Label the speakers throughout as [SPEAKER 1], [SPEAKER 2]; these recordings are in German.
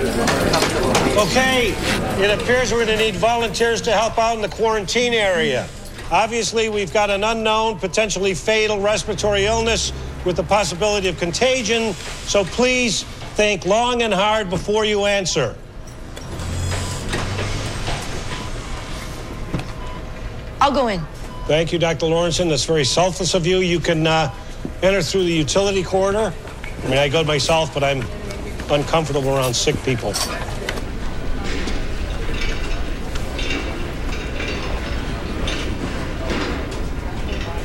[SPEAKER 1] Okay, it appears we're going to need volunteers to help out in the quarantine area. Obviously, we've got an unknown, potentially fatal respiratory illness with the possibility of contagion, so please think long and hard before you answer.
[SPEAKER 2] I'll go in.
[SPEAKER 1] Thank you, Dr. Lawrenson. That's very selfless of you. You can uh, enter through the utility corridor. I mean, I go myself, but I'm uncomfortable around sick people.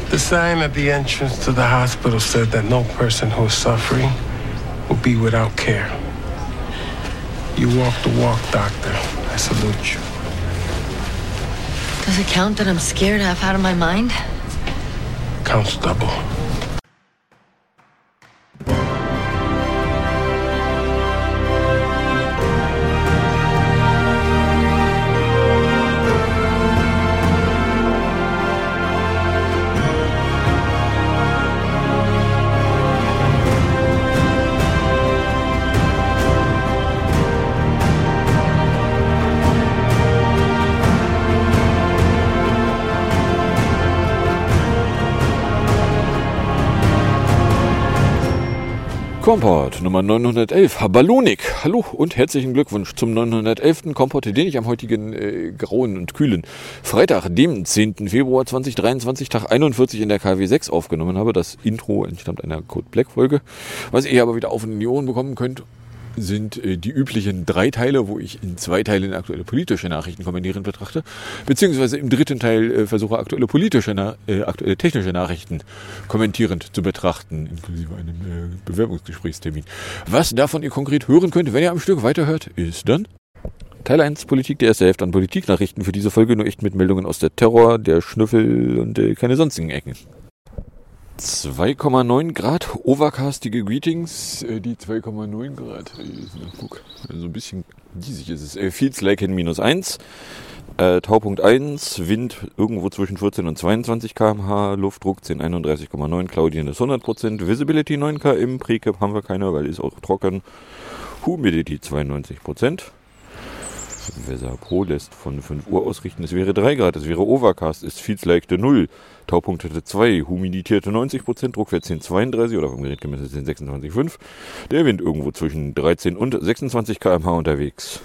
[SPEAKER 3] The sign at the entrance to the hospital said that no person who is suffering will be without care. You walk the walk, doctor. I salute you.
[SPEAKER 2] Does it count that I'm scared half out of my mind?
[SPEAKER 3] Counts double.
[SPEAKER 4] Kompott Nummer 911, Balonik. Hallo und herzlichen Glückwunsch zum 911. Kompott, den ich am heutigen äh, grauen und kühlen Freitag, dem 10. Februar 2023, Tag 41 in der KW 6 aufgenommen habe. Das Intro entstammt einer Code Black Folge, was ihr aber wieder auf in die Ohren bekommen könnt sind äh, die üblichen drei Teile, wo ich in zwei Teilen aktuelle politische Nachrichten kommentieren betrachte, beziehungsweise im dritten Teil äh, versuche aktuelle politische, äh, aktuelle technische Nachrichten kommentierend zu betrachten, inklusive einem äh, Bewerbungsgesprächstermin. Was davon ihr konkret hören könnt, wenn ihr am Stück weiterhört, ist dann Teil 1 Politik der erste Hälfte an Politiknachrichten für diese Folge nur echt mit Meldungen aus der Terror, der Schnüffel und äh, keine sonstigen Ecken. 2,9 Grad, overcastige Greetings. Äh, die 2,9 Grad, guck, so ein bisschen diesig ist es. Äh, Feels like in minus 1. Äh, Taupunkt 1, Wind irgendwo zwischen 14 und 22 km/h, Luftdruck 1031,9, Cloudien ist 100%, Visibility 9 km, Precap haben wir keine, weil ist auch trocken, Humidity 92%. Weser Pro lässt von 5 Uhr ausrichten, es wäre 3 Grad, es wäre Overcast, es feels like 0. Taupunkt hätte 2, humidierte 90%, Druckwert 1032 oder vom Gerät gemessen 1026,5. Der Wind irgendwo zwischen 13 und 26 km/h unterwegs.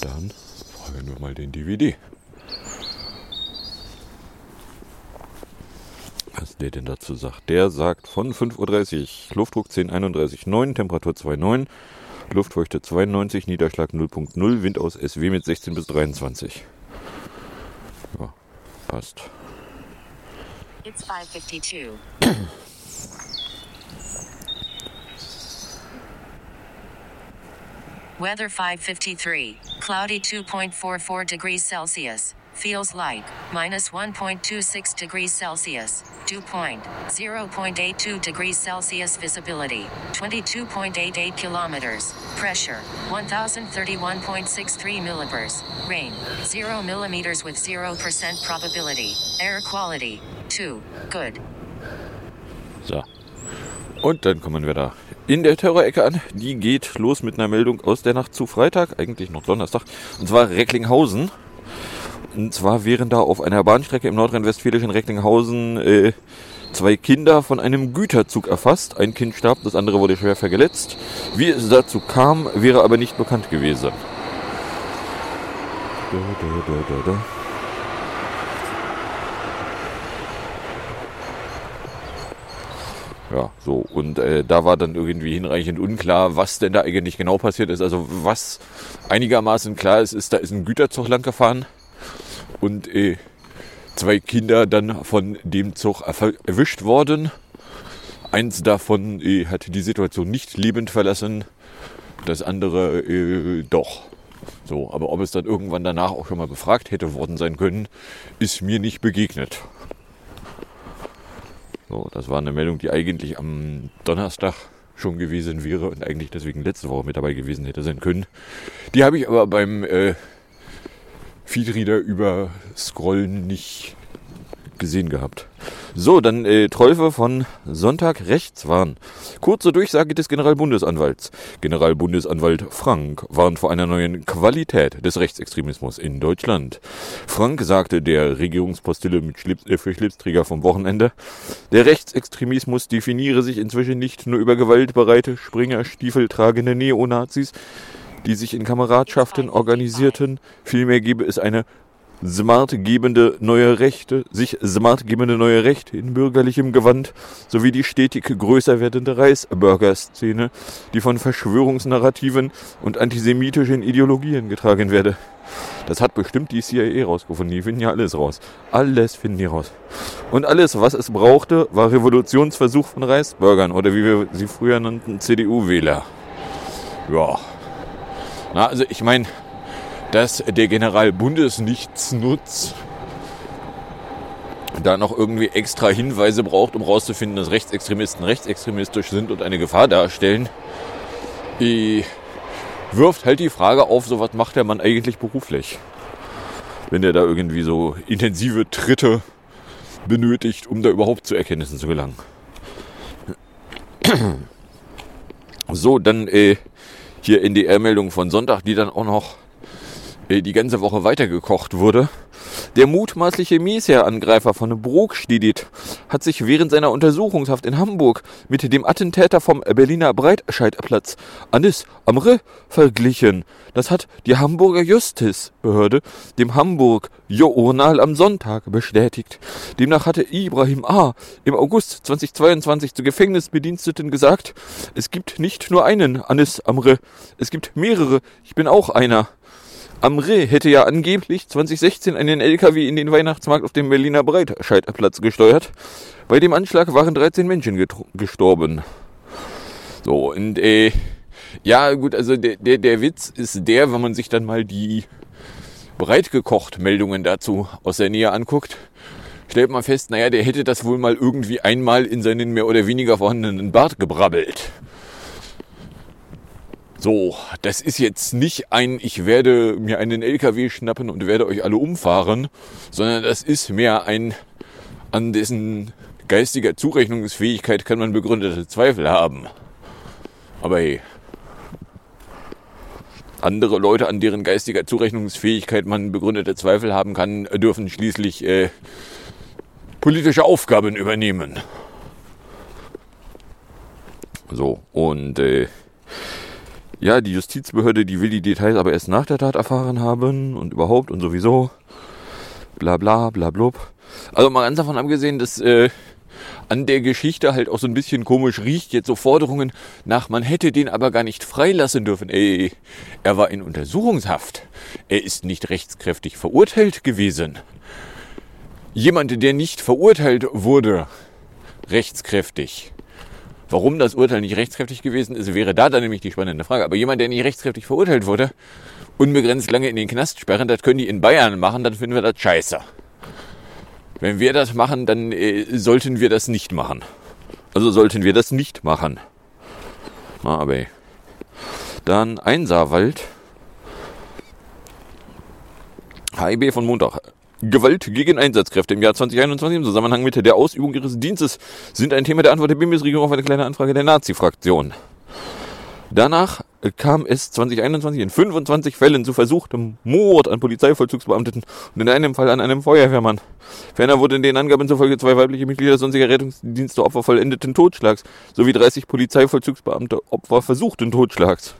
[SPEAKER 4] Dann fragen wir mal den DVD. Was der denn dazu sagt? Der sagt von 5.30 Uhr, Luftdruck 1031,9, Temperatur 2,9, Luftfeuchte 92, Niederschlag 0.0, Wind aus SW mit 16 bis 23. Ja, passt.
[SPEAKER 5] It's 552. Weather 553. Cloudy 2.44 degrees Celsius. Feels like minus 1.26 degrees Celsius. Dew point 0.82 degrees Celsius. Visibility 22.88 kilometers. Pressure 1031.63 millibars. Rain 0 millimeters with 0% probability. Air quality 2. Good.
[SPEAKER 4] So. Und dann kommen wir da in der Terrorecke an. Die geht los mit einer Meldung aus der Nacht zu Freitag, eigentlich noch Donnerstag. Und zwar Recklinghausen. Und zwar wären da auf einer Bahnstrecke im nordrhein-westfälischen Recklinghausen äh, zwei Kinder von einem Güterzug erfasst. Ein Kind starb, das andere wurde schwer verletzt. Wie es dazu kam, wäre aber nicht bekannt gewesen. Da, da, da, Ja, so. Und äh, da war dann irgendwie hinreichend unklar, was denn da eigentlich genau passiert ist. Also was einigermaßen klar ist, ist, da ist ein Güterzug lang gefahren und äh, zwei Kinder dann von dem Zug erwischt worden. Eins davon äh, hat die Situation nicht lebend verlassen, das andere äh, doch. So, aber ob es dann irgendwann danach auch schon mal befragt hätte worden sein können, ist mir nicht begegnet. So, das war eine Meldung, die eigentlich am Donnerstag schon gewesen wäre und eigentlich deswegen letzte Woche mit dabei gewesen hätte sein können. Die habe ich aber beim äh, Feedreader über Scrollen nicht gesehen gehabt. So, dann äh, Teufel von Sonntag rechts waren. Kurze Durchsage des Generalbundesanwalts. Generalbundesanwalt Frank warnt vor einer neuen Qualität des Rechtsextremismus in Deutschland. Frank sagte der Regierungspostille mit Schlips, äh, für Schlipsträger vom Wochenende, der Rechtsextremismus definiere sich inzwischen nicht nur über gewaltbereite, Springer, tragende Neonazis, die sich in Kameradschaften organisierten, vielmehr gebe es eine smart gebende neue Rechte, sich smart gebende neue Rechte in bürgerlichem Gewand sowie die stetig größer werdende Reisburger-Szene, die von Verschwörungsnarrativen und antisemitischen Ideologien getragen werde. Das hat bestimmt die CIA rausgefunden. Die finden ja alles raus. Alles finden die raus. Und alles, was es brauchte, war Revolutionsversuch von Reisbürgern oder wie wir sie früher nannten, CDU-Wähler. Ja. Na, also ich meine, dass der General Bundesnichtsnutz da noch irgendwie extra Hinweise braucht, um herauszufinden, dass Rechtsextremisten rechtsextremistisch sind und eine Gefahr darstellen, die wirft halt die Frage auf, so was macht der Mann eigentlich beruflich? Wenn der da irgendwie so intensive Tritte benötigt, um da überhaupt zu Erkenntnissen zu gelangen. So, dann äh, hier NDR-Meldung von Sonntag, die dann auch noch äh, die ganze Woche weitergekocht wurde. Der mutmaßliche Miesherr-Angreifer von Brokstedit hat sich während seiner Untersuchungshaft in Hamburg mit dem Attentäter vom Berliner Breitscheidplatz Anis Amre verglichen. Das hat die Hamburger Justizbehörde dem Hamburg Journal am Sonntag bestätigt. Demnach hatte Ibrahim A. im August 2022 zu Gefängnisbediensteten gesagt, es gibt nicht nur einen Anis Amre, es gibt mehrere, ich bin auch einer. Amre hätte ja angeblich 2016 einen LKW in den Weihnachtsmarkt auf dem Berliner Breitscheidplatz gesteuert. Bei dem Anschlag waren 13 Menschen gestorben. So, und äh, ja gut, also der, der, der Witz ist der, wenn man sich dann mal die breitgekocht Meldungen dazu aus der Nähe anguckt, stellt man fest, naja, der hätte das wohl mal irgendwie einmal in seinen mehr oder weniger vorhandenen Bart gebrabbelt. So, das ist jetzt nicht ein, ich werde mir einen LKW schnappen und werde euch alle umfahren, sondern das ist mehr ein, an dessen geistiger Zurechnungsfähigkeit kann man begründete Zweifel haben. Aber hey, andere Leute, an deren geistiger Zurechnungsfähigkeit man begründete Zweifel haben kann, dürfen schließlich äh, politische Aufgaben übernehmen. So, und äh, ja, die Justizbehörde, die will die Details aber erst nach der Tat erfahren haben und überhaupt und sowieso. Bla bla bla blub. Also mal ganz davon abgesehen, dass äh, an der Geschichte halt auch so ein bisschen komisch riecht, jetzt so Forderungen nach, man hätte den aber gar nicht freilassen dürfen. Ey, er war in Untersuchungshaft. Er ist nicht rechtskräftig verurteilt gewesen. Jemand, der nicht verurteilt wurde, rechtskräftig, Warum das Urteil nicht rechtskräftig gewesen ist, wäre da dann nämlich die spannende Frage. Aber jemand, der nicht rechtskräftig verurteilt wurde, unbegrenzt lange in den Knast sperren, das können die in Bayern machen, dann finden wir das scheiße. Wenn wir das machen, dann äh, sollten wir das nicht machen. Also sollten wir das nicht machen. Na, aber dann Einsaarwald. HIB von Montag. Gewalt gegen Einsatzkräfte im Jahr 2021 im Zusammenhang mit der Ausübung ihres Dienstes sind ein Thema der Antwort der Bundesregierung auf eine kleine Anfrage der Nazi-Fraktion. Danach kam es 2021 in 25 Fällen zu versuchtem Mord an Polizeivollzugsbeamteten und in einem Fall an einem Feuerwehrmann. Ferner wurden den Angaben zufolge zwei weibliche Mitglieder sonstiger Rettungsdienste Opfer vollendeten Totschlags sowie 30 Polizeivollzugsbeamte Opfer versuchten Totschlags.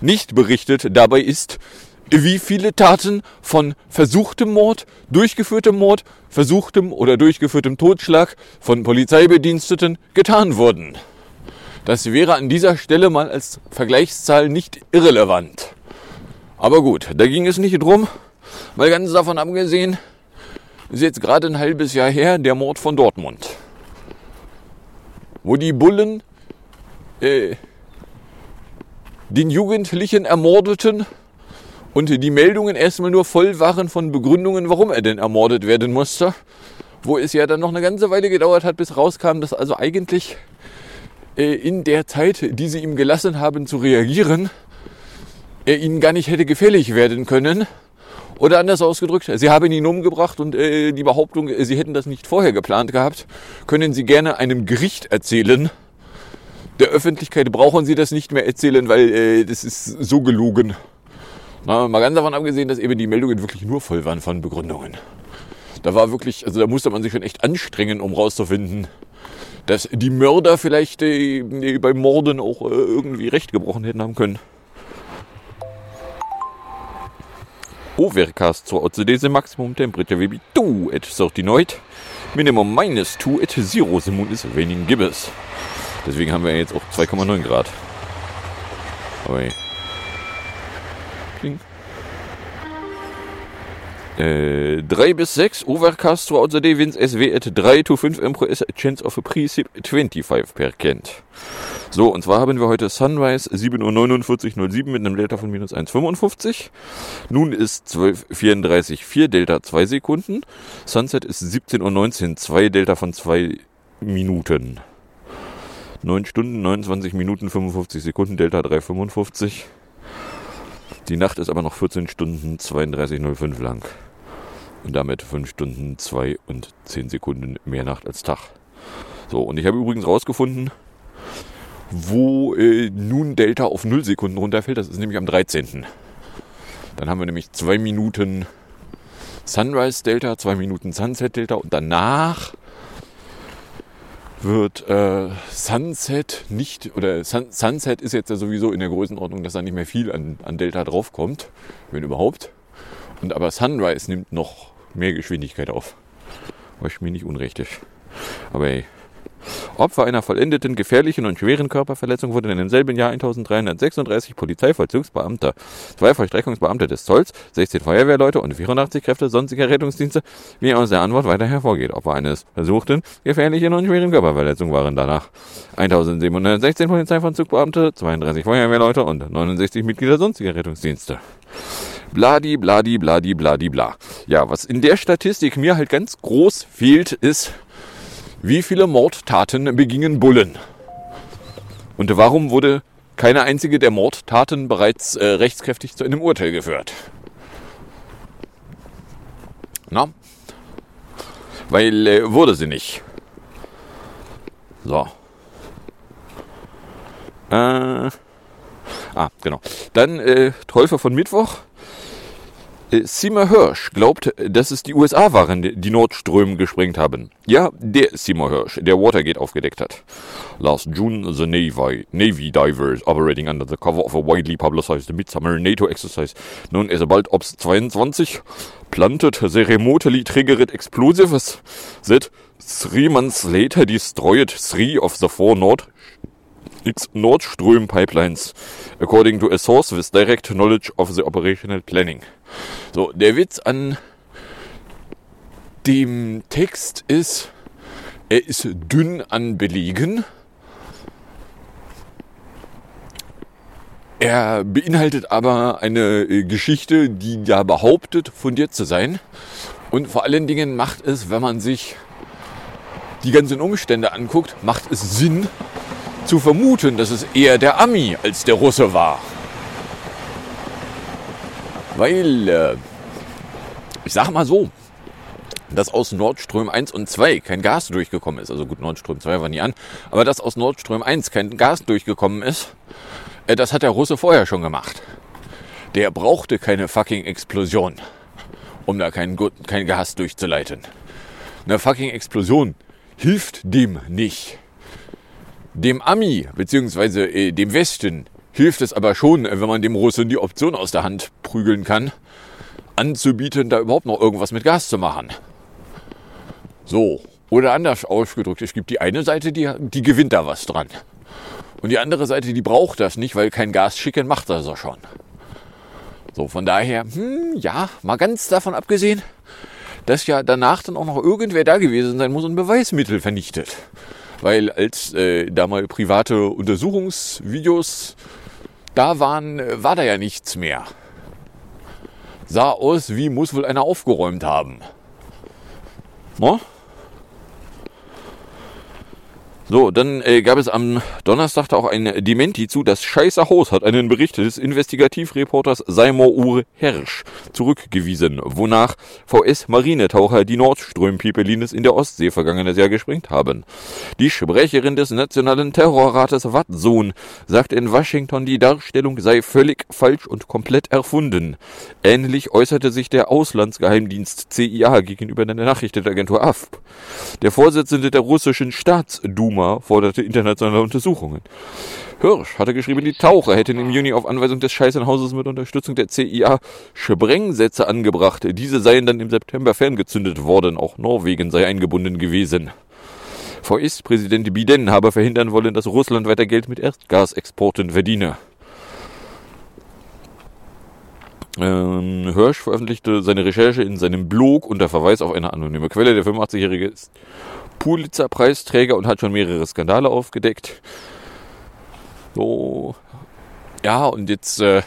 [SPEAKER 4] Nicht berichtet dabei ist, wie viele Taten von versuchtem Mord, durchgeführtem Mord, versuchtem oder durchgeführtem Totschlag von Polizeibediensteten getan wurden. Das wäre an dieser Stelle mal als Vergleichszahl nicht irrelevant. Aber gut, da ging es nicht drum, weil ganz davon abgesehen, ist jetzt gerade ein halbes Jahr her der Mord von Dortmund. Wo die Bullen äh, den Jugendlichen ermordeten und die Meldungen erstmal nur voll waren von Begründungen, warum er denn ermordet werden musste. Wo es ja dann noch eine ganze Weile gedauert hat, bis rauskam, dass also eigentlich äh, in der Zeit, die sie ihm gelassen haben zu reagieren, er ihnen gar nicht hätte gefällig werden können Oder anders ausgedrückt, Sie haben ihn umgebracht und äh, die Behauptung, äh, Sie hätten das nicht vorher geplant gehabt, können Sie gerne einem Gericht erzählen. Der Öffentlichkeit brauchen Sie das nicht mehr erzählen, weil äh, das ist so gelogen. Mal ganz davon abgesehen, dass eben die Meldungen wirklich nur voll waren von Begründungen. Da war wirklich, also da musste man sich schon echt anstrengen, um rauszufinden, dass die Mörder vielleicht äh, beim Morden auch äh, irgendwie Recht gebrochen hätten haben können. Overcast zur OCDC Maximum Temperature will be 2 at 39. Minimum minus 2 at 0. The moon is raining. Deswegen haben wir jetzt auch 2,9 Grad. Oi. Äh, 3 bis 6, Overcast throughout the day, winds SW at 3 to 5 MPS, chance of a precip 25 per Kent. So, und zwar haben wir heute Sunrise 7.49 Uhr 07 mit einem Delta von minus 1,55. Nun ist 12.34 4 Delta 2 Sekunden. Sunset ist 17.19 Uhr 2 Delta von 2 Minuten. 9 Stunden, 29 Minuten, 55 Sekunden, Delta 3,55. Die Nacht ist aber noch 14 Stunden 32,05 lang. Und damit 5 Stunden 2 und 10 Sekunden mehr Nacht als Tag. So, und ich habe übrigens rausgefunden, wo äh, nun Delta auf 0 Sekunden runterfällt. Das ist nämlich am 13. Dann haben wir nämlich 2 Minuten Sunrise Delta, 2 Minuten Sunset Delta und danach wird äh, Sunset nicht, oder Sun, Sunset ist jetzt ja sowieso in der Größenordnung, dass da nicht mehr viel an, an Delta draufkommt, wenn überhaupt. Und aber Sunrise nimmt noch mehr Geschwindigkeit auf. Was mir nicht unrecht ist. Aber ey, Opfer einer vollendeten, gefährlichen und schweren Körperverletzung wurden in demselben Jahr 1336 Polizeivollzugsbeamter, zwei Vollstreckungsbeamte des Zolls, 16 Feuerwehrleute und 84 Kräfte sonstiger Rettungsdienste, wie aus der Antwort weiter hervorgeht. Opfer eines versuchten, gefährlichen und schweren Körperverletzung waren danach 1716 Polizeivollzugsbeamte, 32 Feuerwehrleute und 69 Mitglieder sonstiger Rettungsdienste. Bladi, bladi, bladi, bladi, bla. Ja, was in der Statistik mir halt ganz groß fehlt, ist, wie viele Mordtaten begingen Bullen? Und warum wurde keine einzige der Mordtaten bereits äh, rechtskräftig zu einem Urteil geführt? Na? Weil äh, wurde sie nicht. So. Äh, ah, genau. Dann äh, Teufel von Mittwoch. Äh, Seymour Hirsch glaubt, dass es die USA waren, die Nordström gesprengt haben. Ja, der Seymour Hirsch, der Watergate aufgedeckt hat. Last June, the Navy, Navy divers operating under the cover of a widely publicized midsummer NATO exercise known as Bald Ops 22 planted the remotely triggered explosives that three months later destroyed three of the four Nord Nordström pipelines, according to a source with direct knowledge of the operational planning. So, der Witz an dem Text ist, er ist dünn an Belegen. Er beinhaltet aber eine äh, Geschichte, die ja behauptet, fundiert zu sein. Und vor allen Dingen macht es, wenn man sich die ganzen Umstände anguckt, macht es Sinn zu vermuten, dass es eher der Ami als der Russe war. Weil, äh, ich sage mal so, dass aus Nordström 1 und 2 kein Gas durchgekommen ist. Also gut, Nordström 2 war nie an. Aber dass aus Nordström 1 kein Gas durchgekommen ist, äh, das hat der Russe vorher schon gemacht. Der brauchte keine fucking Explosion, um da kein, kein Gas durchzuleiten. Eine fucking Explosion hilft dem nicht. Dem Ami, beziehungsweise äh, dem Westen, hilft es aber schon, wenn man dem Russen die Option aus der Hand prügeln kann, anzubieten, da überhaupt noch irgendwas mit Gas zu machen. So, oder anders ausgedrückt, es gibt die eine Seite, die, die gewinnt da was dran. Und die andere Seite, die braucht das nicht, weil kein Gas schicken macht das ja schon. So, von daher, hm, ja, mal ganz davon abgesehen, dass ja danach dann auch noch irgendwer da gewesen sein muss und Beweismittel vernichtet. Weil als äh, da mal private Untersuchungsvideos da waren, äh, war da ja nichts mehr. Sah aus, wie muss wohl einer aufgeräumt haben. No? So, dann äh, gab es am Donnerstag da auch ein Dementi zu. Das Scheiße Haus hat einen Bericht des Investigativreporters Seymour Uwe Hersch zurückgewiesen, wonach VS-Marinetaucher die Nordström-Pipelines in der Ostsee vergangenes Jahr gesprengt haben. Die Sprecherin des Nationalen Terrorrates Watson sagt in Washington, die Darstellung sei völlig falsch und komplett erfunden. Ähnlich äußerte sich der Auslandsgeheimdienst CIA gegenüber der Nachrichtenagentur AFP. Der Vorsitzende der russischen Staatsduma forderte internationale Untersuchungen. Hirsch hatte geschrieben, die Taucher hätten im Juni auf Anweisung des Scheißenhauses mit Unterstützung der CIA Sprengsätze angebracht. Diese seien dann im September ferngezündet worden. Auch Norwegen sei eingebunden gewesen. VS-Präsident Biden habe verhindern wollen, dass Russland weiter Geld mit Erdgasexporten verdiene. Ähm, Hirsch veröffentlichte seine Recherche in seinem Blog unter Verweis auf eine anonyme Quelle. Der 85-Jährige ist Pulitzer-Preisträger und hat schon mehrere Skandale aufgedeckt. So, ja, und jetzt äh,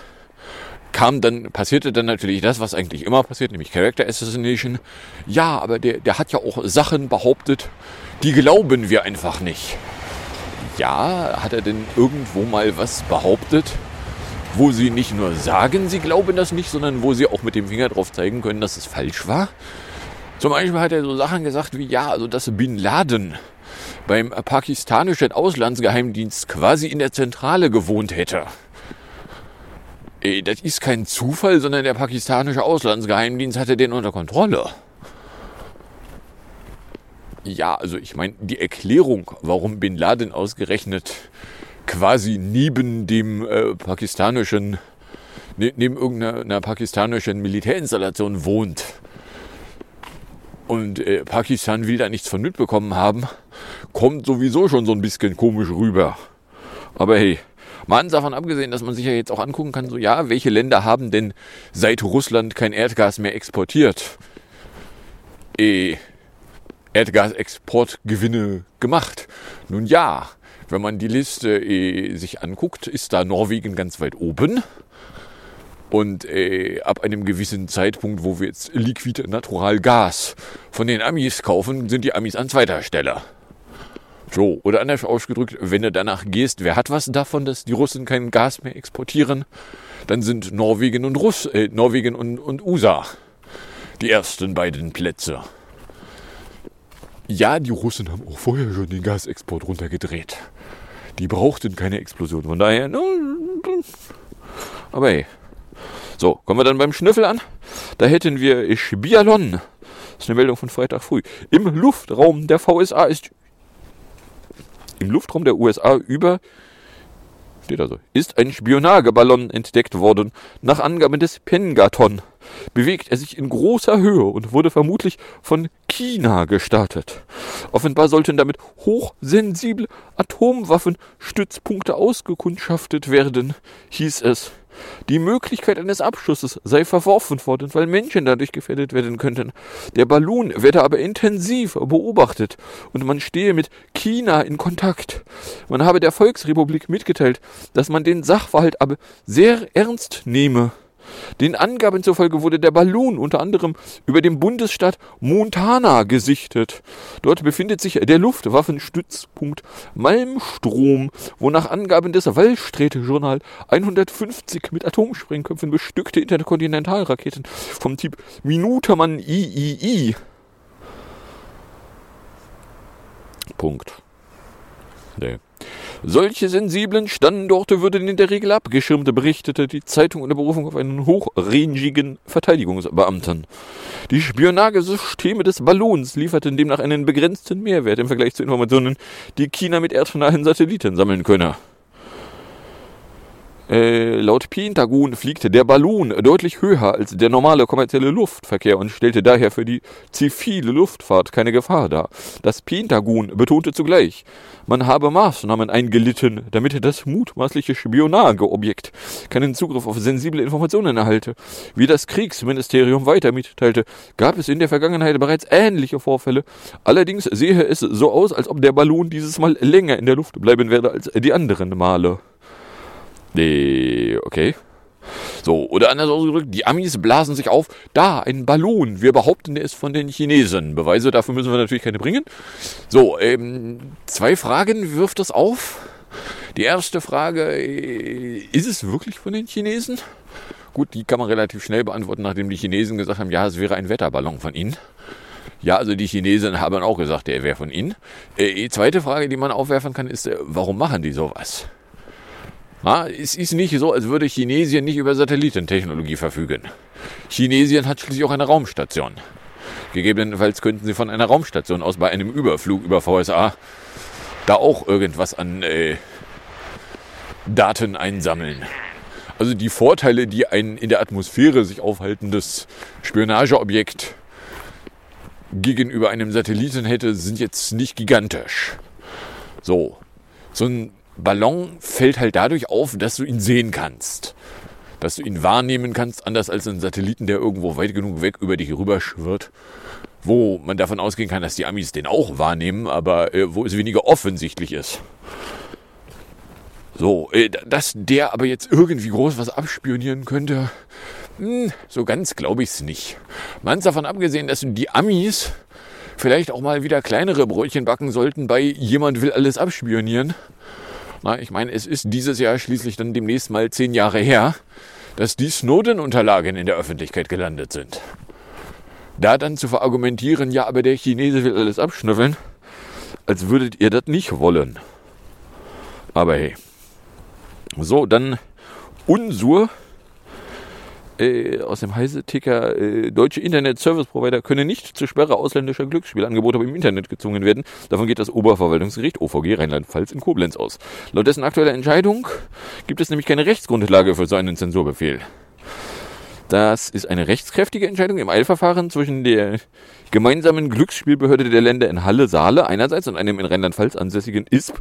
[SPEAKER 4] kam dann, passierte dann natürlich das, was eigentlich immer passiert, nämlich Character Assassination. Ja, aber der, der hat ja auch Sachen behauptet, die glauben wir einfach nicht. Ja, hat er denn irgendwo mal was behauptet, wo sie nicht nur sagen, sie glauben das nicht, sondern wo sie auch mit dem Finger drauf zeigen können, dass es falsch war? Zum Beispiel hat er so Sachen gesagt wie, ja, also dass Bin Laden beim pakistanischen Auslandsgeheimdienst quasi in der Zentrale gewohnt hätte. Das ist kein Zufall, sondern der pakistanische Auslandsgeheimdienst hatte den unter Kontrolle. Ja, also ich meine, die Erklärung, warum Bin Laden ausgerechnet quasi neben dem äh, pakistanischen, ne, neben irgendeiner pakistanischen Militärinstallation wohnt und äh, Pakistan will da nichts von mitbekommen haben, kommt sowieso schon so ein bisschen komisch rüber. Aber hey, Mal davon abgesehen, dass man sich ja jetzt auch angucken kann, so ja, welche Länder haben denn seit Russland kein Erdgas mehr exportiert? Eh, Erdgasexportgewinne gemacht. Nun ja, wenn man die Liste eh, sich anguckt, ist da Norwegen ganz weit oben. Und äh, ab einem gewissen Zeitpunkt, wo wir jetzt Liquid Natural Gas von den Amis kaufen, sind die Amis an zweiter Stelle. So, oder anders ausgedrückt, wenn du danach gehst, wer hat was davon, dass die Russen kein Gas mehr exportieren? Dann sind Norwegen und Russ, äh, Norwegen und, und USA die ersten beiden Plätze. Ja, die Russen haben auch vorher schon den Gasexport runtergedreht. Die brauchten keine Explosion. Von daher, aber hey, so, kommen wir dann beim Schnüffel an. Da hätten wir Bialon. Das ist eine Meldung von Freitag früh. Im Luftraum der VSA ist im Luftraum der USA über steht also, ist ein Spionageballon entdeckt worden. Nach Angaben des Pengaton bewegt er sich in großer Höhe und wurde vermutlich von China gestartet. Offenbar sollten damit hochsensible Atomwaffenstützpunkte ausgekundschaftet werden, hieß es. Die Möglichkeit eines Abschusses sei verworfen worden, weil Menschen dadurch gefährdet werden könnten. Der Ballon werde aber intensiv beobachtet und man stehe mit China in Kontakt. Man habe der Volksrepublik mitgeteilt, dass man den Sachverhalt aber sehr ernst nehme. Den Angaben zufolge wurde der Ballon unter anderem über dem Bundesstaat Montana gesichtet. Dort befindet sich der Luftwaffenstützpunkt Malmstrom, wo nach Angaben des Wallsträte-Journal 150 mit Atomsprengköpfen bestückte Interkontinentalraketen vom Typ Minutemann III. Punkt. Nee. Solche sensiblen Standorte würden in der Regel abgeschirmt, berichtete die Zeitung unter Berufung auf einen hochrangigen Verteidigungsbeamten. Die Spionagesysteme des Ballons lieferten demnach einen begrenzten Mehrwert im Vergleich zu Informationen, die China mit erdnahen Satelliten sammeln könne. Äh, laut Pentagon fliegt der Ballon deutlich höher als der normale kommerzielle Luftverkehr und stellte daher für die zivile Luftfahrt keine Gefahr dar. Das Pentagon betonte zugleich, man habe Maßnahmen eingelitten, damit das mutmaßliche Spionageobjekt keinen Zugriff auf sensible Informationen erhalte. Wie das Kriegsministerium weiter mitteilte, gab es in der Vergangenheit bereits ähnliche Vorfälle. Allerdings sehe es so aus, als ob der Ballon dieses Mal länger in der Luft bleiben werde als die anderen Male. Nee, okay. So, oder anders ausgedrückt, die Amis blasen sich auf, da, ein Ballon, wir behaupten, der ist von den Chinesen. Beweise dafür müssen wir natürlich keine bringen. So, ähm, zwei Fragen wirft das auf. Die erste Frage, äh, ist es wirklich von den Chinesen? Gut, die kann man relativ schnell beantworten, nachdem die Chinesen gesagt haben, ja, es wäre ein Wetterballon von ihnen. Ja, also die Chinesen haben auch gesagt, der wäre von ihnen. Äh, die zweite Frage, die man aufwerfen kann, ist, äh, warum machen die sowas? Na, es ist nicht so, als würde Chinesien nicht über Satellitentechnologie verfügen. Chinesien hat schließlich auch eine Raumstation. Gegebenenfalls könnten sie von einer Raumstation aus bei einem Überflug über VSA da auch irgendwas an äh, Daten einsammeln. Also die Vorteile, die ein in der Atmosphäre sich aufhaltendes Spionageobjekt gegenüber einem Satelliten hätte, sind jetzt nicht gigantisch. So, so ein Ballon fällt halt dadurch auf, dass du ihn sehen kannst. Dass du ihn wahrnehmen kannst, anders als ein Satelliten, der irgendwo weit genug weg über dich rüberschwirrt. Wo man davon ausgehen kann, dass die Amis den auch wahrnehmen, aber äh, wo es weniger offensichtlich ist. So, äh, dass der aber jetzt irgendwie groß was abspionieren könnte, hm, so ganz glaube ich es nicht. Man ist davon abgesehen, dass die Amis vielleicht auch mal wieder kleinere Brötchen backen sollten bei jemand will alles abspionieren. Na, ich meine, es ist dieses Jahr schließlich dann demnächst mal zehn Jahre her, dass die Snowden-Unterlagen in der Öffentlichkeit gelandet sind. Da dann zu verargumentieren, ja, aber der Chinese will alles abschnüffeln, als würdet ihr das nicht wollen. Aber hey. So, dann Unsur äh, aus dem Heise-Ticker, äh, deutsche Internet-Service-Provider können nicht zur Sperre ausländischer Glücksspielangebote im Internet gezwungen werden. Davon geht das Oberverwaltungsgericht OVG Rheinland-Pfalz in Koblenz aus. Laut dessen aktueller Entscheidung gibt es nämlich keine Rechtsgrundlage für so einen Zensurbefehl. Das ist eine rechtskräftige Entscheidung im Eilverfahren zwischen der gemeinsamen Glücksspielbehörde der Länder in Halle-Saale einerseits und einem in Rheinland-Pfalz ansässigen ISP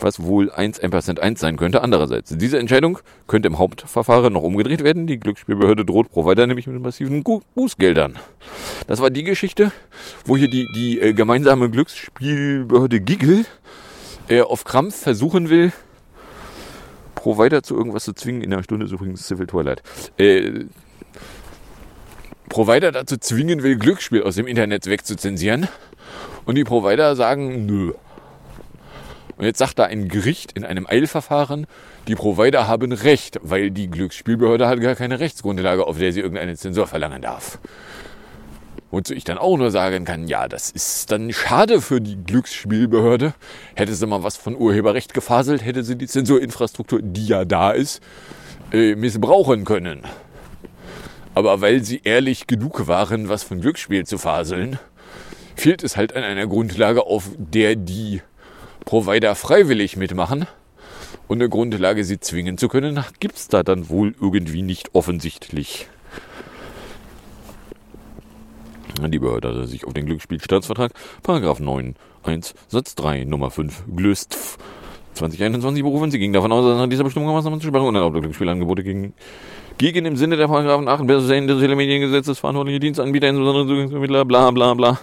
[SPEAKER 4] was wohl 1 Ampersand 1 sein könnte, andererseits. Diese Entscheidung könnte im Hauptverfahren noch umgedreht werden. Die Glücksspielbehörde droht Provider nämlich mit massiven Bußgeldern. Das war die Geschichte, wo hier die, die äh, gemeinsame Glücksspielbehörde Giggle äh, auf Krampf versuchen will, Provider zu irgendwas zu zwingen. In einer Stunde ist übrigens Civil Twilight. Äh, Provider dazu zwingen will, Glücksspiel aus dem Internet wegzuzensieren. Und die Provider sagen, nö. Und jetzt sagt da ein Gericht in einem Eilverfahren, die Provider haben Recht, weil die Glücksspielbehörde hat gar keine Rechtsgrundlage, auf der sie irgendeinen Zensor verlangen darf. Wozu ich dann auch nur sagen kann, ja, das ist dann schade für die Glücksspielbehörde. Hätte sie mal was von Urheberrecht gefaselt, hätte sie die Zensurinfrastruktur, die ja da ist, äh, missbrauchen können. Aber weil sie ehrlich genug waren, was von Glücksspiel zu faseln, fehlt es halt an einer Grundlage, auf der die Provider freiwillig mitmachen und eine Grundlage, sie zwingen zu können, gibt es da dann wohl irgendwie nicht offensichtlich. Die Behörde hat sich auf den Glücksspielstaatsvertrag, Paragraph 9, 1, Satz 3, Nummer 5, gelöst. 2021 berufen. Sie ging davon aus, dass nach dieser Bestimmung Maßnahmen zur Sperrung unerlaubter Glücksspielangebote gegen, gegen im Sinne der Paragraphen 8 des Telemediengesetzes verantwortliche Dienstanbieter, insbesondere Zugangsvermittler, bla bla bla,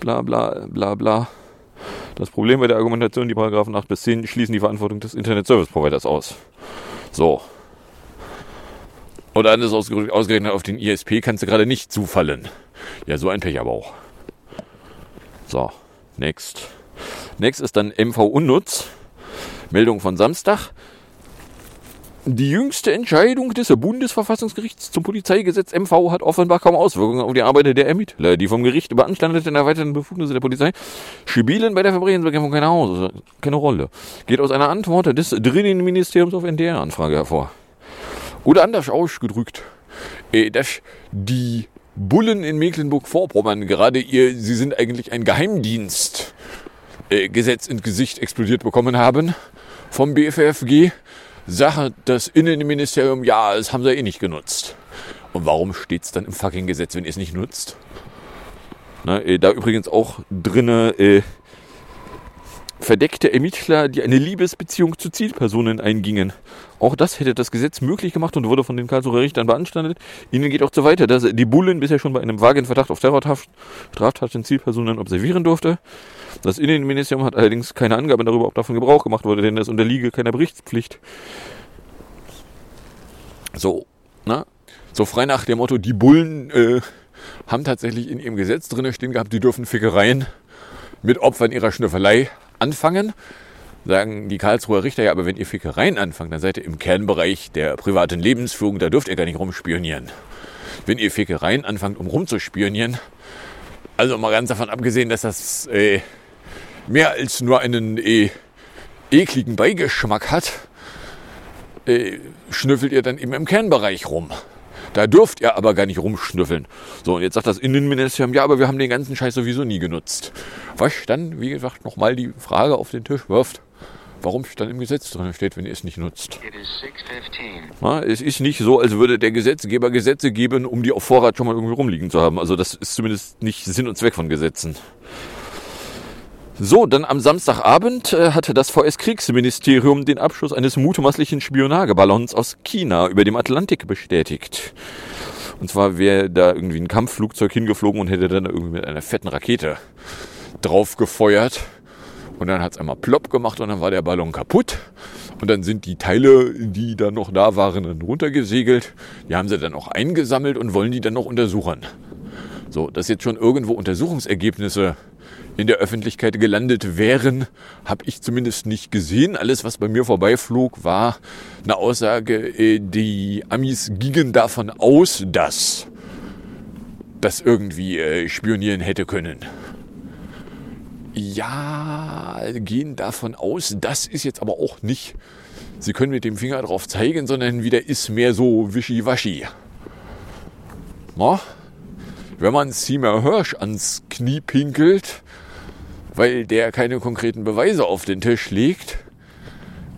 [SPEAKER 4] bla bla bla bla, das Problem bei der Argumentation, die Paragraphen 8 bis 10 schließen die Verantwortung des Internet Service Providers aus. So. Oder anders ausgerechnet auf den ISP kannst du gerade nicht zufallen. Ja, so ein Pech aber auch. So, next. Next ist dann MV Unnutz. Meldung von Samstag. Die jüngste Entscheidung des Bundesverfassungsgerichts zum Polizeigesetz MV hat offenbar kaum Auswirkungen auf die Arbeit der Ermittler. Die vom Gericht beanstandeten erweiterten Befugnisse der Polizei spielen bei der Verbrechensbekämpfung keine, Aus keine Rolle. Geht aus einer Antwort des drinnen Ministeriums auf NDR-Anfrage hervor. Oder anders ausgedrückt, äh, dass die Bullen in Mecklenburg-Vorpommern gerade ihr, sie sind eigentlich ein Geheimdienst, Gesetz ins Gesicht explodiert bekommen haben vom BFFG Sache das Innenministerium, ja, das haben sie eh nicht genutzt. Und warum steht es dann im fucking Gesetz, wenn ihr es nicht nutzt? Na, äh, da übrigens auch drinne äh, verdeckte Ermittler, die eine Liebesbeziehung zu Zielpersonen eingingen. Auch das hätte das Gesetz möglich gemacht und wurde von den Karlsruher Richtern beanstandet. Ihnen geht auch so weiter, dass die Bullen bisher schon bei einem vagen Verdacht auf Terrorstraftaten Zielpersonen observieren durfte. Das Innenministerium hat allerdings keine Angabe darüber, ob davon Gebrauch gemacht wurde, denn das unterliege keiner Berichtspflicht. So, na, so frei nach dem Motto, die Bullen äh, haben tatsächlich in ihrem Gesetz drin stehen gehabt, die dürfen Fickereien mit Opfern ihrer Schnüffelei anfangen. Sagen die Karlsruher Richter, ja, aber wenn ihr Fickereien anfangt, dann seid ihr im Kernbereich der privaten Lebensführung, da dürft ihr gar nicht rumspionieren. Wenn ihr Fickereien anfangt, um rumzuspionieren, also mal ganz davon abgesehen, dass das äh, mehr als nur einen äh, ekligen Beigeschmack hat, äh, schnüffelt ihr dann eben im Kernbereich rum. Da dürft ihr aber gar nicht rumschnüffeln. So, und jetzt sagt das Innenministerium, ja, aber wir haben den ganzen Scheiß sowieso nie genutzt. Was dann, wie gesagt, nochmal die Frage auf den Tisch wirft, warum es dann im Gesetz drin steht, wenn ihr es nicht nutzt. Na, es ist nicht so, als würde der Gesetzgeber Gesetze geben, um die auf Vorrat schon mal irgendwie rumliegen zu haben. Also das ist zumindest nicht Sinn und Zweck von Gesetzen. So, dann am Samstagabend äh, hatte das VS-Kriegsministerium den Abschuss eines mutmaßlichen Spionageballons aus China über dem Atlantik bestätigt. Und zwar wäre da irgendwie ein Kampfflugzeug hingeflogen und hätte dann irgendwie mit einer fetten Rakete drauf gefeuert. Und dann hat es einmal plopp gemacht und dann war der Ballon kaputt. Und dann sind die Teile, die da noch da waren, dann runtergesegelt. Die haben sie dann auch eingesammelt und wollen die dann noch untersuchen. So, dass jetzt schon irgendwo Untersuchungsergebnisse in der Öffentlichkeit gelandet wären, habe ich zumindest nicht gesehen. Alles, was bei mir vorbeiflog, war eine Aussage, äh, die Amis gingen davon aus, dass das irgendwie äh, spionieren hätte können. Ja, gehen davon aus, das ist jetzt aber auch nicht, Sie können mit dem Finger drauf zeigen, sondern wieder ist mehr so wischiwaschi. Na? Wenn man Seymour Hirsch ans Knie pinkelt, weil der keine konkreten Beweise auf den Tisch legt,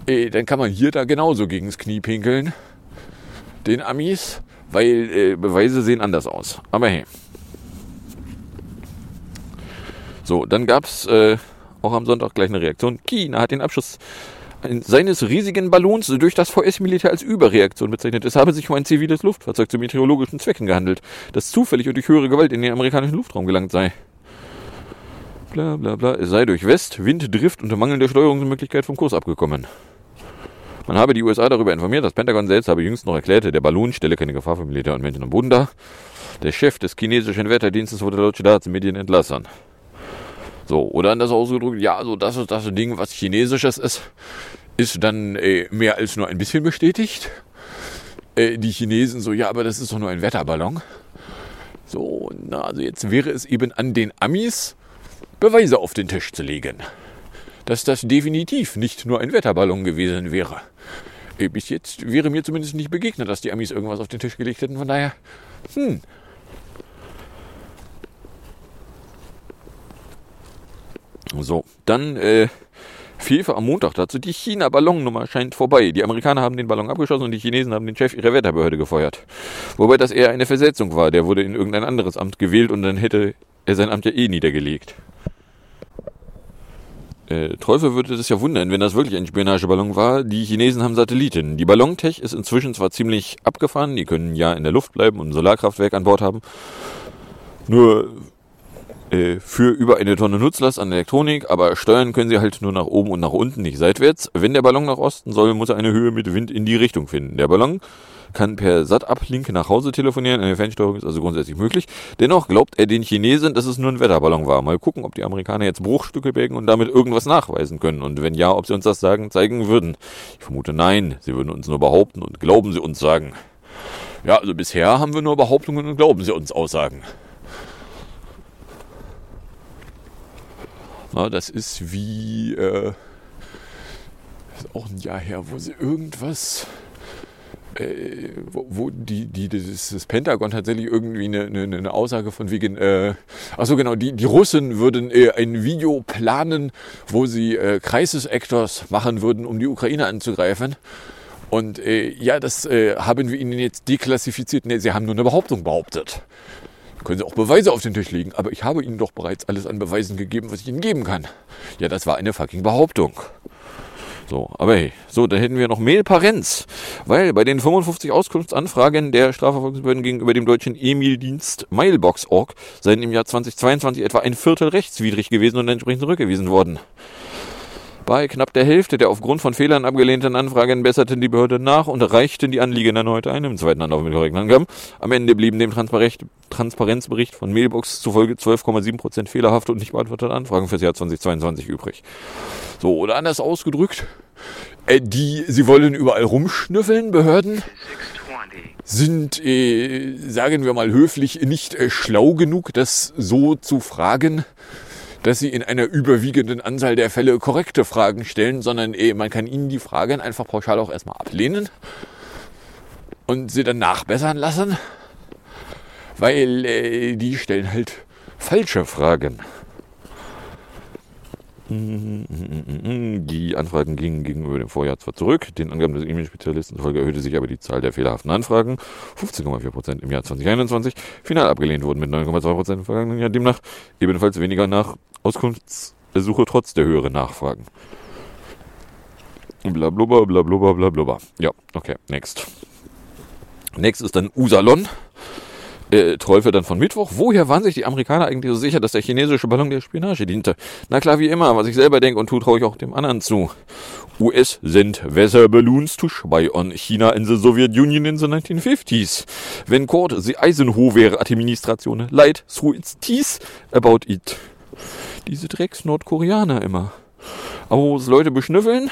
[SPEAKER 4] äh, dann kann man hier da genauso gegens Knie pinkeln, den Amis, weil äh, Beweise sehen anders aus. Aber hey. So, dann gab's äh, auch am Sonntag gleich eine Reaktion. China hat den Abschuss seines riesigen Ballons durch das VS-Militär als Überreaktion bezeichnet. Es habe sich um ein ziviles Luftfahrzeug zu meteorologischen Zwecken gehandelt, das zufällig und durch höhere Gewalt in den amerikanischen Luftraum gelangt sei. Bla bla bla. Es sei durch West, Wind, Drift und mangelnde Steuerungsmöglichkeit vom Kurs abgekommen. Man habe die USA darüber informiert, das Pentagon selbst habe jüngst noch erklärt, der Ballon stelle keine Gefahr für Militär und Menschen am Boden dar. Der Chef des chinesischen Wetterdienstes wurde laut Staatsmedien entlassen. So, oder anders ausgedrückt, ja, so das ist das Ding, was chinesisches ist, ist dann äh, mehr als nur ein bisschen bestätigt. Äh, die Chinesen so, ja, aber das ist doch nur ein Wetterballon. So, na, also jetzt wäre es eben an den Amis, Beweise auf den Tisch zu legen, dass das definitiv nicht nur ein Wetterballon gewesen wäre. Äh, bis jetzt wäre mir zumindest nicht begegnet, dass die Amis irgendwas auf den Tisch gelegt hätten. Von daher, hm, So, dann äh, Fefe am Montag dazu. Die China-Ballonnummer scheint vorbei. Die Amerikaner haben den Ballon abgeschossen und die Chinesen haben den Chef ihrer Wetterbehörde gefeuert. Wobei das eher eine Versetzung war. Der wurde in irgendein anderes Amt gewählt und dann hätte er sein Amt ja eh niedergelegt. Äh, Teufel würde das ja wundern, wenn das wirklich ein Spionageballon war. Die Chinesen haben Satelliten. Die Ballontech ist inzwischen zwar ziemlich abgefahren, die können ja in der Luft bleiben und ein Solarkraftwerk an Bord haben. Nur äh, für über eine Tonne Nutzlast an Elektronik, aber steuern können sie halt nur nach oben und nach unten, nicht seitwärts. Wenn der Ballon nach Osten soll, muss er eine Höhe mit Wind in die Richtung finden. Der Ballon kann per SAT-Uplink nach Hause telefonieren, eine Fernsteuerung ist also grundsätzlich möglich. Dennoch glaubt er den Chinesen, dass es nur ein Wetterballon war. Mal gucken, ob die Amerikaner jetzt Bruchstücke bergen und damit irgendwas nachweisen können. Und wenn ja, ob sie uns das sagen, zeigen würden. Ich vermute nein, sie würden uns nur behaupten und glauben sie uns sagen. Ja, also bisher haben wir nur Behauptungen und glauben sie uns Aussagen. Na, das ist wie äh, ist auch ein Jahr her, wo sie irgendwas, äh, wo, die, die, das, das, Pentagon tatsächlich irgendwie eine, eine, eine Aussage von wegen, äh, achso genau, die, die Russen würden äh, ein Video planen, wo sie äh, Crisis Actors machen würden, um die Ukraine anzugreifen. Und äh, ja, das äh, haben wir ihnen jetzt deklassifiziert. Nee, sie haben nur eine Behauptung behauptet können Sie auch Beweise auf den Tisch legen. Aber ich habe Ihnen doch bereits alles an Beweisen gegeben, was ich Ihnen geben kann. Ja, das war eine fucking Behauptung. So, aber hey, so, da hätten wir noch Mailparenz, weil bei den 55 Auskunftsanfragen der Strafverfolgungsbehörden gegenüber dem deutschen E-Mail-Dienst Mailbox.org seien im Jahr 2022 etwa ein Viertel rechtswidrig gewesen und entsprechend zurückgewiesen worden. Bei knapp der Hälfte der aufgrund von Fehlern abgelehnten Anfragen besserten die Behörden nach und reichten die Anliegen erneut ein, im zweiten Anlauf mit korrekten Angaben. Am Ende blieben dem Transparenzbericht von Mailbox zufolge 12,7% fehlerhafte und nicht beantwortete Anfragen fürs Jahr 2022 übrig. So, oder anders ausgedrückt, äh, die, sie wollen überall rumschnüffeln, Behörden, sind, äh, sagen wir mal höflich, nicht äh, schlau genug, das so zu fragen, dass sie in einer überwiegenden Anzahl der Fälle korrekte Fragen stellen, sondern eh, man kann ihnen die Fragen einfach pauschal auch erstmal ablehnen und sie dann nachbessern lassen, weil äh, die stellen halt falsche Fragen. Die Anfragen gingen gegenüber dem Vorjahr zwar zurück, den Angaben des E-Mail-Spezialisten zufolge erhöhte sich aber die Zahl der fehlerhaften Anfragen. 15,4% im Jahr 2021, final abgelehnt wurden mit 9,2% im vergangenen Jahr, demnach ebenfalls weniger nach Auskunftssuche trotz der höheren Nachfragen. Blablubber, blablubber, blablubber. Ja, okay, next. Next ist dann Usalon äh, Teufel dann von Mittwoch. Woher waren sich die Amerikaner eigentlich so sicher, dass der chinesische Ballon der Spionage diente? Na klar, wie immer, was ich selber denke und tue, traue ich auch dem anderen zu. US sent weather balloons to spy on China in the Soviet Union in the 1950s. When court the Eisenhower Administration lied through its teeth about it. Diese Drecks Nordkoreaner immer. Aber wo es Leute beschnüffeln,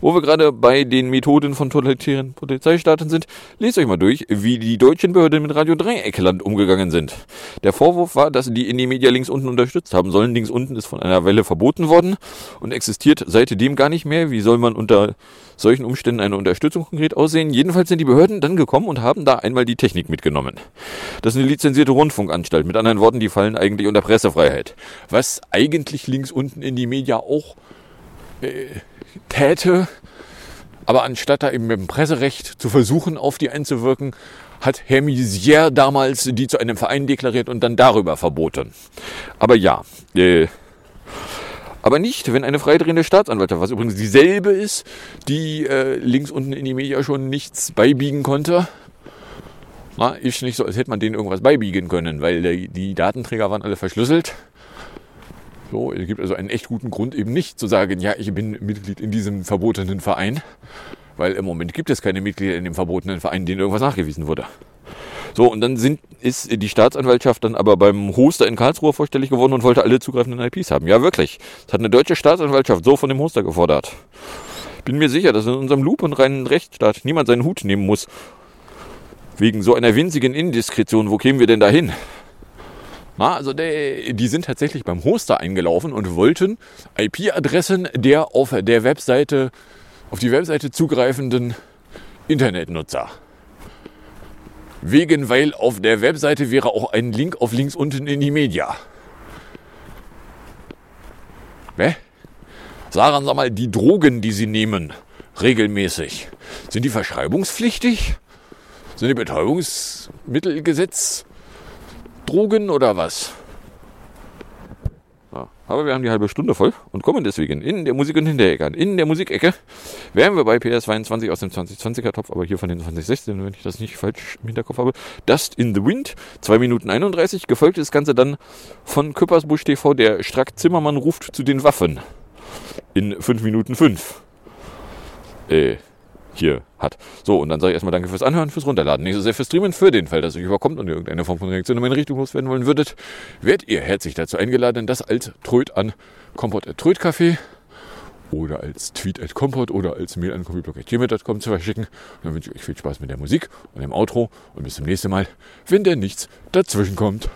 [SPEAKER 4] wo wir gerade bei den Methoden von totalitären Polizeistaaten sind, lest euch mal durch, wie die deutschen Behörden mit Radio Dreieckland umgegangen sind. Der Vorwurf war, dass die in die Media links unten unterstützt haben sollen. Links unten ist von einer Welle verboten worden und existiert seitdem gar nicht mehr. Wie soll man unter solchen Umständen eine Unterstützung konkret aussehen? Jedenfalls sind die Behörden dann gekommen und haben da einmal die Technik mitgenommen. Das ist eine lizenzierte Rundfunkanstalt. Mit anderen Worten, die fallen eigentlich unter Pressefreiheit. Was eigentlich links unten in die Media auch äh, täte. Aber anstatt da eben mit dem Presserecht zu versuchen, auf die einzuwirken, hat Herr Misier damals die zu einem Verein deklariert und dann darüber verboten. Aber ja, äh, aber nicht, wenn eine freidrehende Staatsanwaltschaft, was übrigens dieselbe ist, die äh, links unten in die Media schon nichts beibiegen konnte. Na, ist nicht so, als hätte man denen irgendwas beibiegen können, weil die, die Datenträger waren alle verschlüsselt. So, es gibt also einen echt guten Grund, eben nicht zu sagen, ja, ich bin Mitglied in diesem verbotenen Verein, weil im Moment gibt es keine Mitglieder in dem verbotenen Verein, denen irgendwas nachgewiesen wurde. So, und dann sind, ist die Staatsanwaltschaft dann aber beim Hoster in Karlsruhe vorstellig geworden und wollte alle zugreifenden IPs haben. Ja, wirklich. Das hat eine deutsche Staatsanwaltschaft so von dem Hoster gefordert. Bin mir sicher, dass in unserem Loop und reinen Rechtsstaat niemand seinen Hut nehmen muss. Wegen so einer winzigen Indiskretion, wo kämen wir denn da hin? Also die sind tatsächlich beim Hoster eingelaufen und wollten IP-Adressen der auf der Webseite, auf die Webseite zugreifenden Internetnutzer. Wegen, weil auf der Webseite wäre auch ein Link auf links unten in die Media. Hä? Sagen Sie mal, die Drogen, die Sie nehmen, regelmäßig, sind die verschreibungspflichtig? Sind die Betäubungsmittelgesetz Drogen oder was? Ja, aber wir haben die halbe Stunde voll und kommen deswegen in der Musik und Hinterecke. In der Musikecke wären wir bei PS22 aus dem 2020er Topf, aber hier von den 2016, wenn ich das nicht falsch im Hinterkopf habe. Dust in the Wind, 2 Minuten 31. Gefolgt das Ganze dann von Küppersbusch TV, der Strack Zimmermann ruft zu den Waffen. In 5 Minuten 5. Äh, hier hat. So, und dann sage ich erstmal danke fürs Anhören, fürs Runterladen. Nicht so sehr fürs Streamen, für den Fall, dass euch überkommt und irgendeine Form von Reaktion in meine Richtung loswerden wollen würdet, werdet ihr herzlich dazu eingeladen, das als Tröd an Kompott Tröd Café oder als Tweet at Kompott oder als Mail an coffeeblog.gmail.com zu verschicken. Und dann wünsche ich euch viel Spaß mit der Musik und dem Outro und bis zum nächsten Mal, wenn denn nichts dazwischen kommt.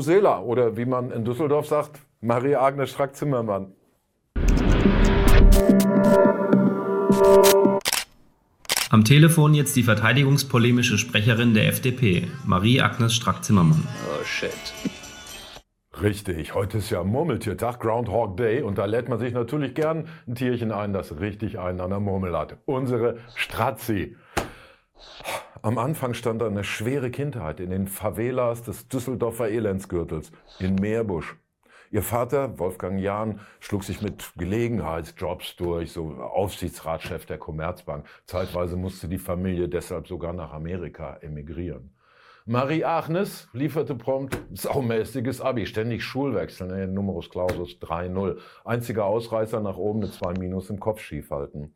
[SPEAKER 6] Favela oder wie man in Düsseldorf sagt, Marie-Agnes Strack-Zimmermann.
[SPEAKER 7] Am Telefon jetzt die verteidigungspolemische Sprecherin der FDP, Marie-Agnes Strack-Zimmermann.
[SPEAKER 8] Oh shit.
[SPEAKER 6] Richtig, heute ist ja Murmeltiertag, Groundhog Day, und da lädt man sich natürlich gern ein Tierchen ein, das richtig einen an der Murmel hat. Unsere Strazzi. Am Anfang stand eine schwere Kindheit in den Favelas des Düsseldorfer Elendsgürtels in Meerbusch. Ihr Vater, Wolfgang Jahn, schlug sich mit Gelegenheitsjobs durch, so Aufsichtsratschef der Commerzbank. Zeitweise musste die Familie deshalb sogar nach Amerika emigrieren. Marie Agnes lieferte prompt saumäßiges Abi, ständig Schulwechsel, ne, Numerus Clausus 3-0. Einziger Ausreißer nach oben, eine 2 Minus im Kopf schiefhalten.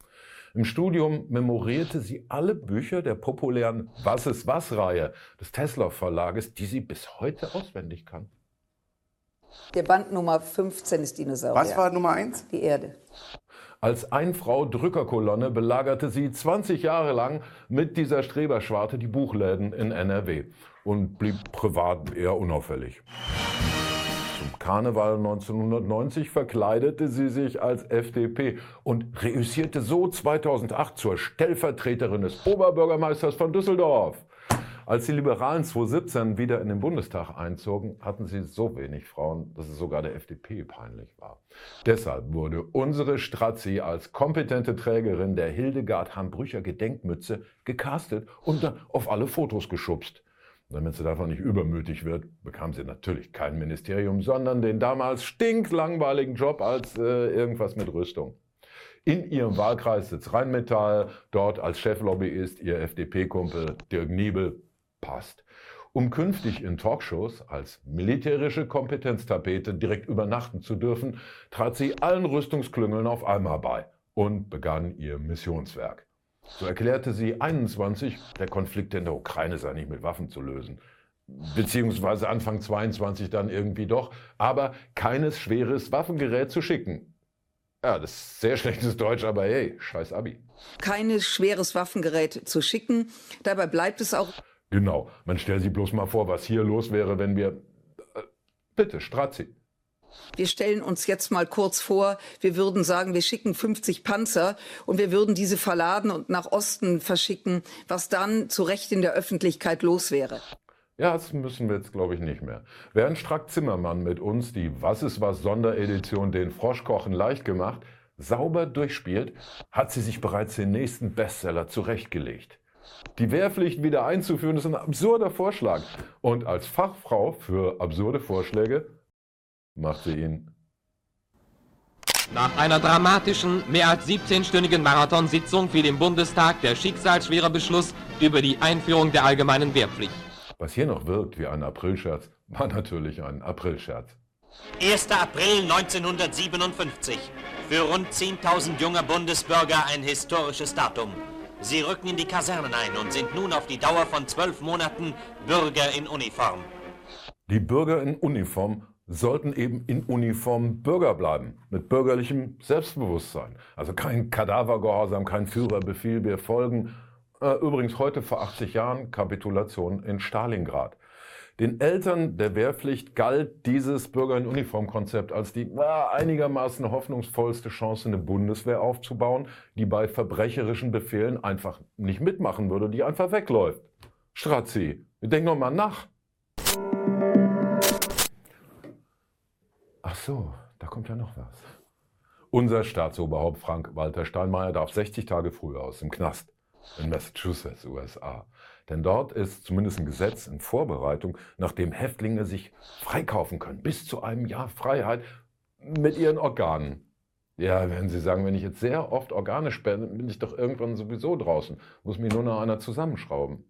[SPEAKER 6] Im Studium memorierte sie alle Bücher der populären Was ist was Reihe des Tesla Verlages, die sie bis heute auswendig kann.
[SPEAKER 9] Der Band Nummer 15 ist Dinosaurier.
[SPEAKER 8] Was war Nummer 1?
[SPEAKER 9] Die Erde.
[SPEAKER 6] Als Einfrau-Drückerkolonne belagerte sie 20 Jahre lang mit dieser Streberschwarte die Buchläden in NRW und blieb privat eher unauffällig. Zum Karneval 1990 verkleidete sie sich als FDP und reüssierte so 2008 zur Stellvertreterin des Oberbürgermeisters von Düsseldorf. Als die Liberalen 2017 wieder in den Bundestag einzogen, hatten sie so wenig Frauen, dass es sogar der FDP peinlich war. Deshalb wurde unsere Strazzi als kompetente Trägerin der Hildegard Hambrücher Gedenkmütze gecastet und auf alle Fotos geschubst. Damit sie davon nicht übermütig wird, bekam sie natürlich kein Ministerium, sondern den damals stinklangweiligen Job als äh, irgendwas mit Rüstung. In ihrem Wahlkreis sitzt Rheinmetall, dort als Cheflobbyist ihr FDP-Kumpel Dirk Niebel, passt. Um künftig in Talkshows als militärische Kompetenztapete direkt übernachten zu dürfen, trat sie allen Rüstungsklüngeln auf einmal bei und begann ihr Missionswerk. So erklärte sie 21, der Konflikt in der Ukraine sei nicht mit Waffen zu lösen. Beziehungsweise Anfang 22 dann irgendwie doch, aber keines schweres Waffengerät zu schicken. Ja, das ist sehr schlechtes Deutsch, aber hey, scheiß Abi.
[SPEAKER 9] Keines schweres Waffengerät zu schicken. Dabei bleibt es auch.
[SPEAKER 6] Genau, man stellt sich bloß mal vor, was hier los wäre, wenn wir... Äh, bitte, Strazi.
[SPEAKER 9] Wir stellen uns jetzt mal kurz vor, wir würden sagen, wir schicken 50 Panzer und wir würden diese verladen und nach Osten verschicken, was dann zu Recht in der Öffentlichkeit los wäre.
[SPEAKER 6] Ja, das müssen wir jetzt, glaube ich, nicht mehr. Während Strack Zimmermann mit uns die Was ist was Sonderedition den Froschkochen leicht gemacht, sauber durchspielt, hat sie sich bereits den nächsten Bestseller zurechtgelegt. Die Wehrpflicht wieder einzuführen, ist ein absurder Vorschlag. Und als Fachfrau für absurde Vorschläge macht sie ihn.
[SPEAKER 10] Nach einer dramatischen, mehr als 17-stündigen Marathonsitzung fiel im Bundestag der schicksalsschwere Beschluss über die Einführung der allgemeinen Wehrpflicht.
[SPEAKER 6] Was hier noch wirkt wie ein Aprilscherz, war natürlich ein Aprilscherz.
[SPEAKER 11] 1. April 1957. Für rund 10.000 junge Bundesbürger ein historisches Datum. Sie rücken in die Kasernen ein und sind nun auf die Dauer von zwölf Monaten Bürger in Uniform.
[SPEAKER 6] Die Bürger in Uniform sollten eben in Uniform Bürger bleiben, mit bürgerlichem Selbstbewusstsein. Also kein Kadavergehorsam, kein Führerbefehl, wir folgen. Äh, übrigens heute vor 80 Jahren Kapitulation in Stalingrad. Den Eltern der Wehrpflicht galt dieses Bürger in Uniform-Konzept als die äh, einigermaßen hoffnungsvollste Chance, eine Bundeswehr aufzubauen, die bei verbrecherischen Befehlen einfach nicht mitmachen würde, die einfach wegläuft. Strazzi, denk noch mal nach. Ach so, da kommt ja noch was. Unser Staatsoberhaupt Frank Walter Steinmeier darf 60 Tage früher aus dem Knast in Massachusetts, USA. Denn dort ist zumindest ein Gesetz in Vorbereitung, nach dem Häftlinge sich freikaufen können, bis zu einem Jahr Freiheit mit ihren Organen. Ja, werden Sie sagen, wenn ich jetzt sehr oft Organe spende, bin ich doch irgendwann sowieso draußen. Muss mir nur noch einer zusammenschrauben.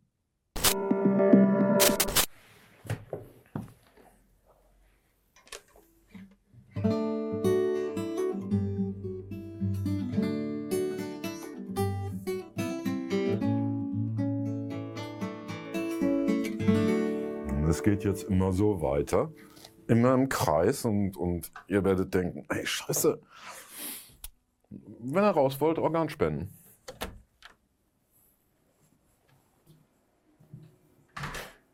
[SPEAKER 6] Jetzt immer so weiter, immer im Kreis und, und ihr werdet denken, ey Scheiße, wenn ihr raus wollt, Organ spenden.